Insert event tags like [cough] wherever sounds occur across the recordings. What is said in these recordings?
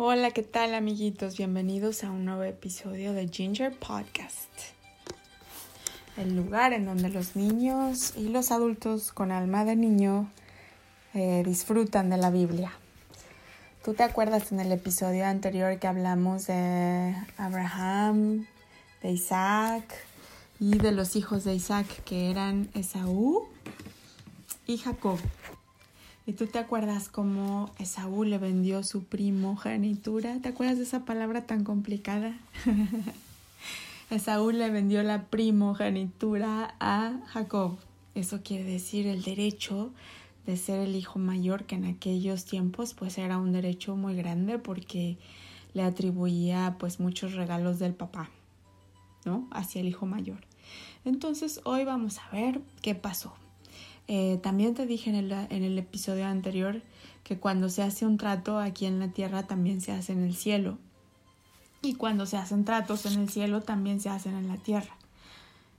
Hola, ¿qué tal amiguitos? Bienvenidos a un nuevo episodio de Ginger Podcast. El lugar en donde los niños y los adultos con alma de niño eh, disfrutan de la Biblia. ¿Tú te acuerdas en el episodio anterior que hablamos de Abraham, de Isaac y de los hijos de Isaac que eran Esaú y Jacob? ¿Y tú te acuerdas cómo Esaú le vendió su primogenitura? ¿Te acuerdas de esa palabra tan complicada? [laughs] Esaú le vendió la primogenitura a Jacob. Eso quiere decir el derecho de ser el hijo mayor, que en aquellos tiempos pues era un derecho muy grande porque le atribuía pues muchos regalos del papá, ¿no? Hacia el hijo mayor. Entonces hoy vamos a ver qué pasó. Eh, también te dije en el, en el episodio anterior que cuando se hace un trato aquí en la tierra también se hace en el cielo. Y cuando se hacen tratos en el cielo también se hacen en la tierra.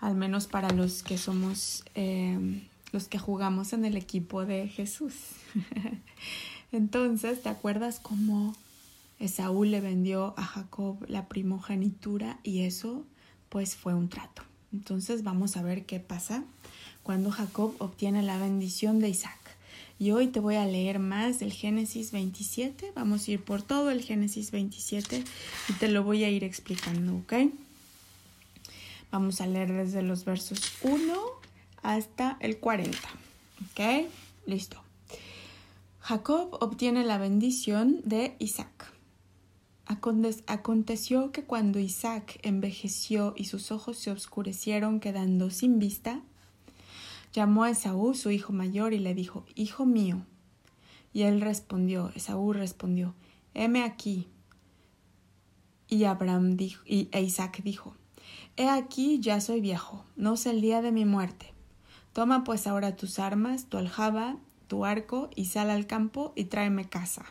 Al menos para los que somos, eh, los que jugamos en el equipo de Jesús. [laughs] Entonces, ¿te acuerdas cómo Esaú le vendió a Jacob la primogenitura y eso pues fue un trato? Entonces vamos a ver qué pasa cuando Jacob obtiene la bendición de Isaac. Y hoy te voy a leer más del Génesis 27. Vamos a ir por todo el Génesis 27 y te lo voy a ir explicando, ¿ok? Vamos a leer desde los versos 1 hasta el 40, ¿ok? Listo. Jacob obtiene la bendición de Isaac. Aconteció que cuando Isaac envejeció y sus ojos se oscurecieron quedando sin vista, llamó a Esaú, su hijo mayor, y le dijo, Hijo mío. Y él respondió, Esaú respondió, Heme aquí. Y Abraham dijo, y e Isaac dijo, He aquí ya soy viejo, no sé el día de mi muerte. Toma pues ahora tus armas, tu aljaba, tu arco, y sal al campo y tráeme casa.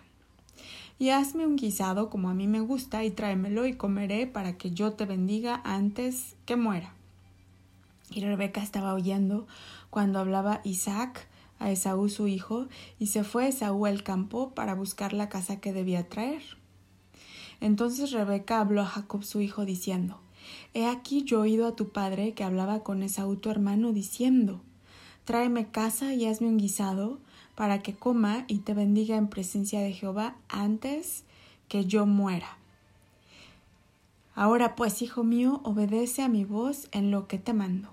Y hazme un guisado como a mí me gusta, y tráemelo y comeré para que yo te bendiga antes que muera. Y Rebeca estaba oyendo cuando hablaba Isaac a Esaú su hijo, y se fue Esaú al campo para buscar la casa que debía traer. Entonces Rebeca habló a Jacob su hijo diciendo, He aquí yo he oído a tu padre que hablaba con Esaú tu hermano diciendo, Tráeme casa y hazme un guisado para que coma y te bendiga en presencia de Jehová antes que yo muera. Ahora pues, hijo mío, obedece a mi voz en lo que te mando.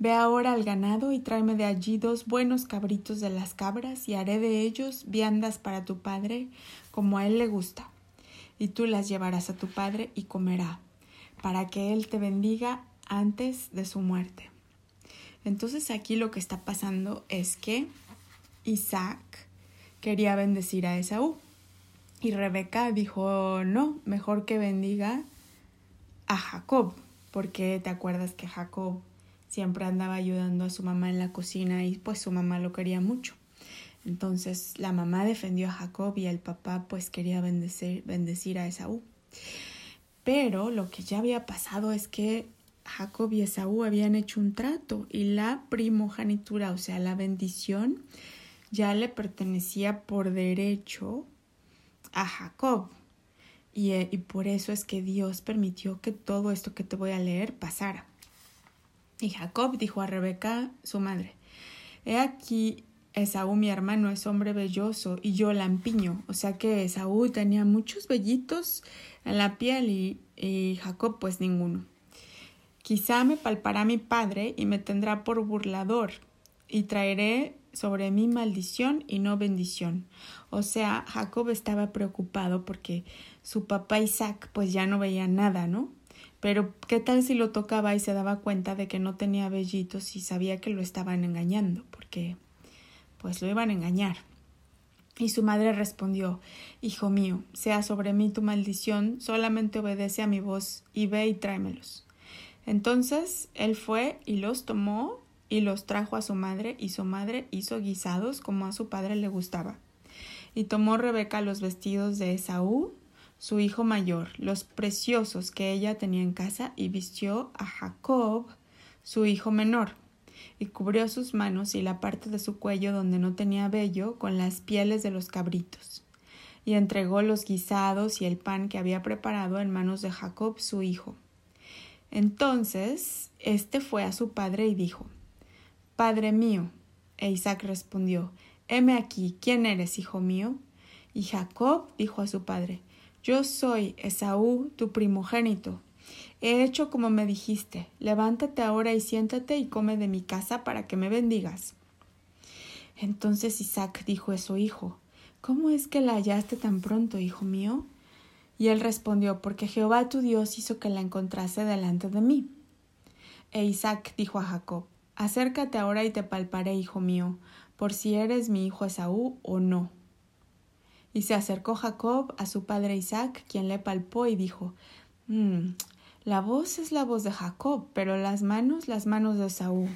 Ve ahora al ganado y tráeme de allí dos buenos cabritos de las cabras, y haré de ellos viandas para tu padre, como a él le gusta. Y tú las llevarás a tu padre y comerá, para que él te bendiga antes de su muerte. Entonces aquí lo que está pasando es que Isaac quería bendecir a Esaú. Y Rebeca dijo, no, mejor que bendiga a Jacob, porque te acuerdas que Jacob siempre andaba ayudando a su mamá en la cocina y pues su mamá lo quería mucho. Entonces la mamá defendió a Jacob y el papá pues quería bendecir, bendecir a Esaú. Pero lo que ya había pasado es que Jacob y Esaú habían hecho un trato y la primogenitura, o sea, la bendición, ya le pertenecía por derecho a Jacob. Y, y por eso es que Dios permitió que todo esto que te voy a leer pasara. Y Jacob dijo a Rebeca, su madre, He aquí, Esaú mi hermano es hombre velloso y yo lampiño. O sea que Esaú tenía muchos vellitos en la piel y, y Jacob pues ninguno. Quizá me palpará mi padre y me tendrá por burlador y traeré sobre mí maldición y no bendición. O sea, Jacob estaba preocupado porque su papá Isaac pues ya no veía nada, ¿no? Pero ¿qué tal si lo tocaba y se daba cuenta de que no tenía vellitos y sabía que lo estaban engañando? Porque pues lo iban a engañar. Y su madre respondió Hijo mío, sea sobre mí tu maldición, solamente obedece a mi voz y ve y tráemelos. Entonces él fue y los tomó y los trajo a su madre, y su madre hizo guisados como a su padre le gustaba. Y tomó Rebeca los vestidos de Esaú su hijo mayor, los preciosos que ella tenía en casa, y vistió a Jacob, su hijo menor, y cubrió sus manos y la parte de su cuello donde no tenía vello con las pieles de los cabritos. y entregó los guisados y el pan que había preparado en manos de Jacob su hijo. Entonces éste fue a su padre y dijo Padre mío. E Isaac respondió Heme aquí, ¿quién eres, hijo mío? Y Jacob dijo a su padre Yo soy Esaú, tu primogénito. He hecho como me dijiste. Levántate ahora y siéntate y come de mi casa para que me bendigas. Entonces Isaac dijo a su hijo ¿Cómo es que la hallaste tan pronto, hijo mío? Y él respondió Porque Jehová tu Dios hizo que la encontrase delante de mí. E Isaac dijo a Jacob Acércate ahora y te palparé, hijo mío, por si eres mi hijo Esaú o no. Y se acercó Jacob a su padre Isaac, quien le palpó y dijo mm, La voz es la voz de Jacob, pero las manos las manos de Esaú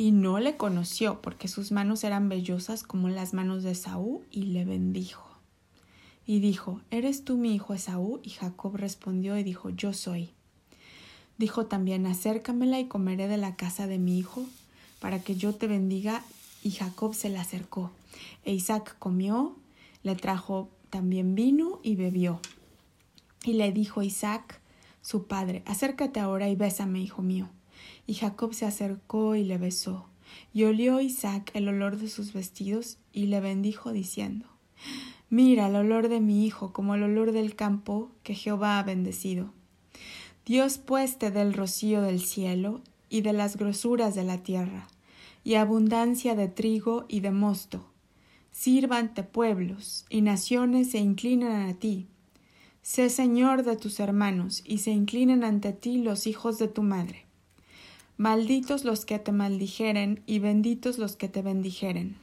y no le conoció, porque sus manos eran vellosas como las manos de Esaú, y le bendijo. Y dijo, ¿Eres tú mi hijo Esaú? Y Jacob respondió y dijo, Yo soy. Dijo también, Acércamela y comeré de la casa de mi hijo, para que yo te bendiga. Y Jacob se le acercó. E Isaac comió, le trajo también vino y bebió. Y le dijo Isaac, su padre, Acércate ahora y bésame, hijo mío. Y Jacob se acercó y le besó. Y olió Isaac el olor de sus vestidos y le bendijo diciendo Mira el olor de mi hijo como el olor del campo que Jehová ha bendecido. Dios pues te dé el rocío del cielo y de las grosuras de la tierra, y abundancia de trigo y de mosto. Sírvante pueblos y naciones se inclinan a ti. Sé señor de tus hermanos y se inclinen ante ti los hijos de tu madre. Malditos los que te maldijeren y benditos los que te bendijeren.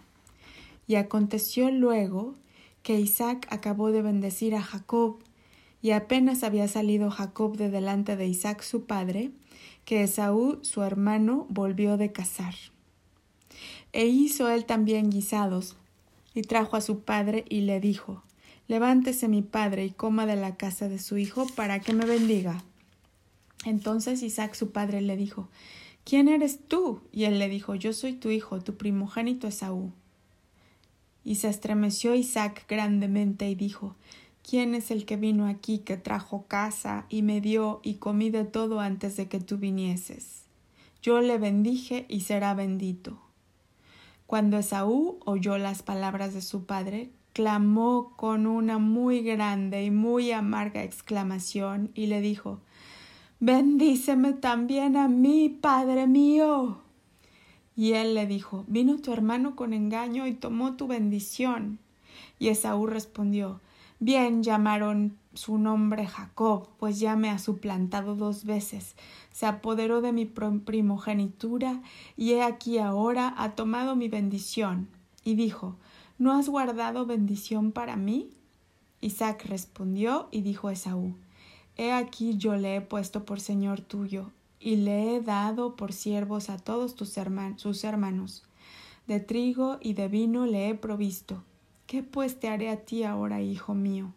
Y aconteció luego que Isaac acabó de bendecir a Jacob, y apenas había salido Jacob de delante de Isaac su padre, que Esaú su hermano volvió de cazar. E hizo él también guisados, y trajo a su padre y le dijo Levántese mi padre y coma de la casa de su hijo para que me bendiga. Entonces Isaac su padre le dijo ¿Quién eres tú? Y él le dijo, Yo soy tu hijo, tu primogénito Esaú. Y se estremeció Isaac grandemente y dijo, ¿Quién es el que vino aquí, que trajo casa y me dio y comí de todo antes de que tú vinieses? Yo le bendije y será bendito. Cuando Esaú oyó las palabras de su padre, clamó con una muy grande y muy amarga exclamación y le dijo Bendíceme también a mí, Padre mío. Y él le dijo, vino tu hermano con engaño y tomó tu bendición. Y Esaú respondió, bien llamaron su nombre Jacob, pues ya me ha suplantado dos veces, se apoderó de mi primogenitura, y he aquí ahora ha tomado mi bendición. Y dijo, ¿no has guardado bendición para mí? Isaac respondió y dijo a Esaú, He aquí yo le he puesto por señor tuyo, y le he dado por siervos a todos tus sus hermanos. De trigo y de vino le he provisto. ¿Qué pues te haré a ti ahora, hijo mío?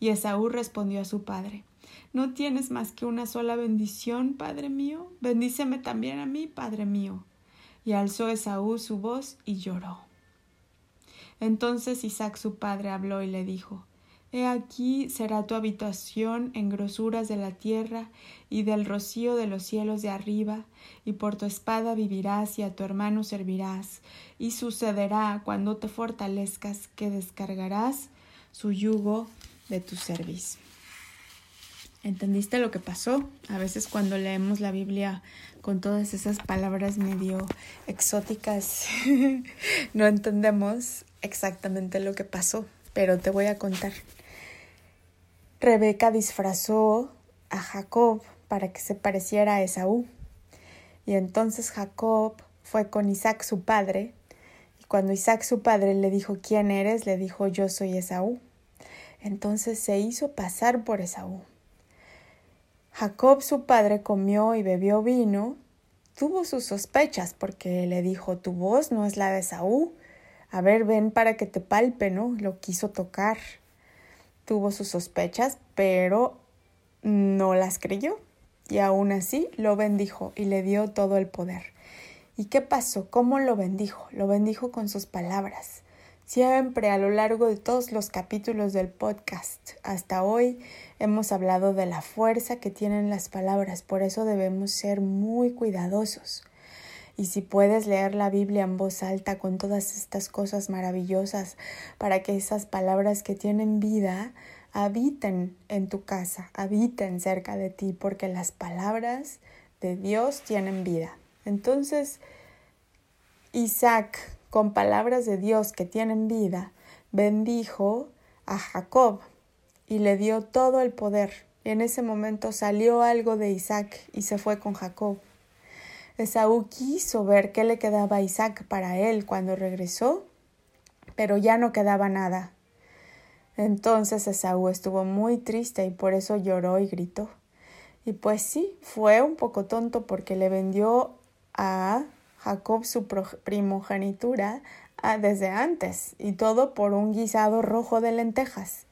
Y Esaú respondió a su padre ¿No tienes más que una sola bendición, padre mío? Bendíceme también a mí, padre mío. Y alzó Esaú su voz y lloró. Entonces Isaac su padre habló y le dijo He aquí será tu habitación en grosuras de la tierra y del rocío de los cielos de arriba, y por tu espada vivirás y a tu hermano servirás, y sucederá cuando te fortalezcas que descargarás su yugo de tu servicio. ¿Entendiste lo que pasó? A veces cuando leemos la Biblia con todas esas palabras medio exóticas, [laughs] no entendemos exactamente lo que pasó, pero te voy a contar. Rebeca disfrazó a Jacob para que se pareciera a Esaú. Y entonces Jacob fue con Isaac su padre, y cuando Isaac su padre le dijo ¿quién eres? le dijo yo soy Esaú. Entonces se hizo pasar por Esaú. Jacob su padre comió y bebió vino, tuvo sus sospechas porque le dijo tu voz no es la de Esaú. A ver, ven para que te palpe, ¿no? Lo quiso tocar tuvo sus sospechas, pero no las creyó y aún así lo bendijo y le dio todo el poder. ¿Y qué pasó? ¿Cómo lo bendijo? Lo bendijo con sus palabras. Siempre a lo largo de todos los capítulos del podcast hasta hoy hemos hablado de la fuerza que tienen las palabras, por eso debemos ser muy cuidadosos. Y si puedes leer la Biblia en voz alta con todas estas cosas maravillosas para que esas palabras que tienen vida habiten en tu casa, habiten cerca de ti, porque las palabras de Dios tienen vida. Entonces, Isaac con palabras de Dios que tienen vida, bendijo a Jacob y le dio todo el poder. Y en ese momento salió algo de Isaac y se fue con Jacob. Esaú quiso ver qué le quedaba a Isaac para él cuando regresó, pero ya no quedaba nada. Entonces Esaú estuvo muy triste y por eso lloró y gritó. Y pues sí, fue un poco tonto porque le vendió a Jacob su primogenitura ah, desde antes y todo por un guisado rojo de lentejas.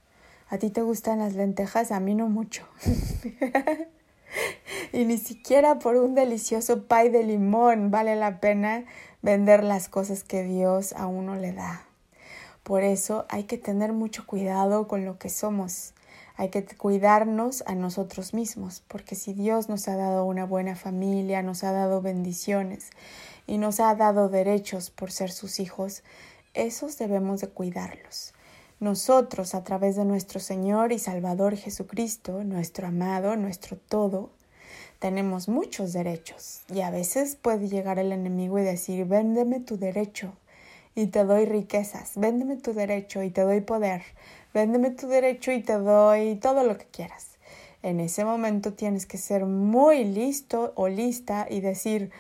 ¿A ti te gustan las lentejas? A mí no mucho. [laughs] [laughs] y ni siquiera por un delicioso pay de limón vale la pena vender las cosas que Dios a uno le da. Por eso hay que tener mucho cuidado con lo que somos. Hay que cuidarnos a nosotros mismos, porque si Dios nos ha dado una buena familia, nos ha dado bendiciones y nos ha dado derechos por ser sus hijos, esos debemos de cuidarlos. Nosotros, a través de nuestro Señor y Salvador Jesucristo, nuestro amado, nuestro todo, tenemos muchos derechos y a veces puede llegar el enemigo y decir, véndeme tu derecho y te doy riquezas, véndeme tu derecho y te doy poder, véndeme tu derecho y te doy todo lo que quieras. En ese momento tienes que ser muy listo o lista y decir,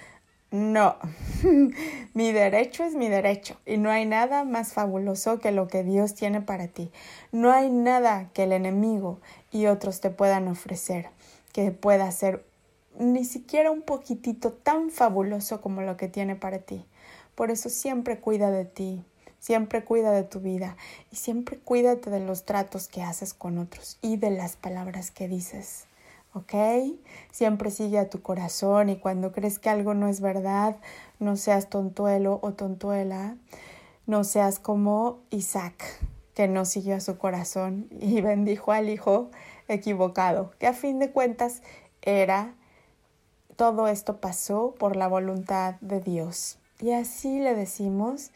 no, [laughs] mi derecho es mi derecho y no hay nada más fabuloso que lo que Dios tiene para ti. No hay nada que el enemigo y otros te puedan ofrecer que pueda ser ni siquiera un poquitito tan fabuloso como lo que tiene para ti. Por eso siempre cuida de ti, siempre cuida de tu vida y siempre cuídate de los tratos que haces con otros y de las palabras que dices. ¿ok? Siempre sigue a tu corazón y cuando crees que algo no es verdad, no seas tontuelo o tontuela, no seas como Isaac, que no siguió a su corazón y [laughs] bendijo al hijo equivocado, que a fin de cuentas era, todo esto pasó por la voluntad de Dios. Y así le decimos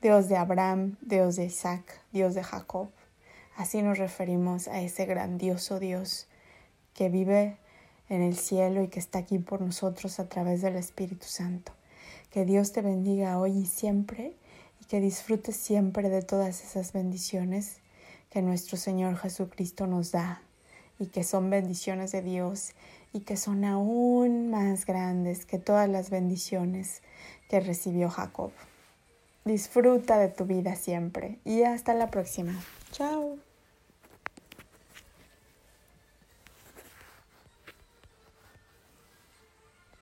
Dios de Abraham, Dios de Isaac, Dios de Jacob. Así nos referimos a ese grandioso Dios que vive en el cielo y que está aquí por nosotros a través del Espíritu Santo. Que Dios te bendiga hoy y siempre y que disfrutes siempre de todas esas bendiciones que nuestro Señor Jesucristo nos da y que son bendiciones de Dios y que son aún más grandes que todas las bendiciones que recibió Jacob. Disfruta de tu vida siempre y hasta la próxima. Chao.